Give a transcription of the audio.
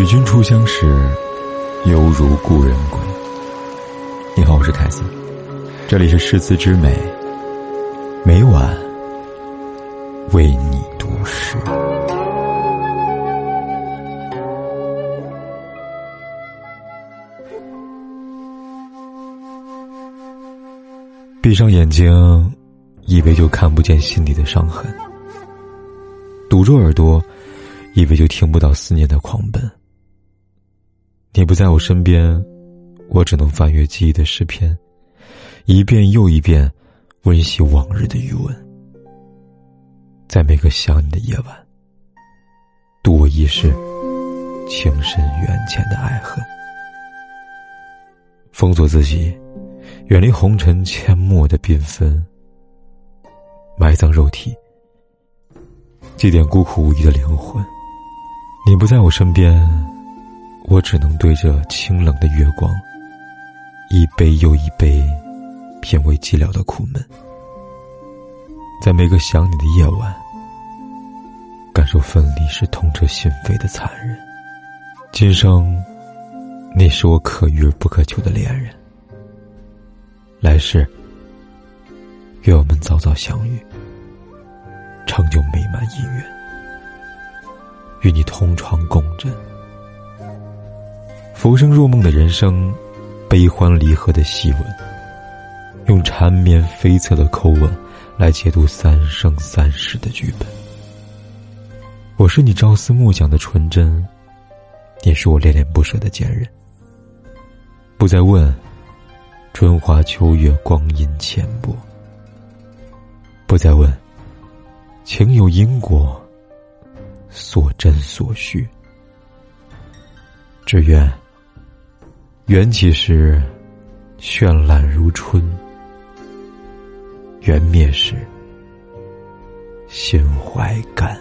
与君初相识，犹如故人归。你好，我是凯子，这里是诗词之美，每晚为你读诗。闭上眼睛，以为就看不见心里的伤痕；堵住耳朵，以为就听不到思念的狂奔。你不在我身边，我只能翻阅记忆的诗篇，一遍又一遍温习往日的余温。在每个想你的夜晚，度我一世情深缘浅的爱恨。封锁自己，远离红尘阡陌的缤纷，埋葬肉体，祭奠孤苦无依的灵魂。你不在我身边。我只能对着清冷的月光，一杯又一杯，品味寂寥的苦闷。在每个想你的夜晚，感受分离时痛彻心扉的残忍。今生，你是我可遇而不可求的恋人。来世，愿我们早早相遇，成就美满姻缘，与你同床共枕。浮生若梦的人生，悲欢离合的细纹，用缠绵悱恻的口吻来解读三生三世的剧本。我是你朝思暮想的纯真，也是我恋恋不舍的坚韧。不再问春花秋月光阴浅薄，不再问情有因果，所真所虚，只愿。缘起时，绚烂如春；缘灭时，心怀感。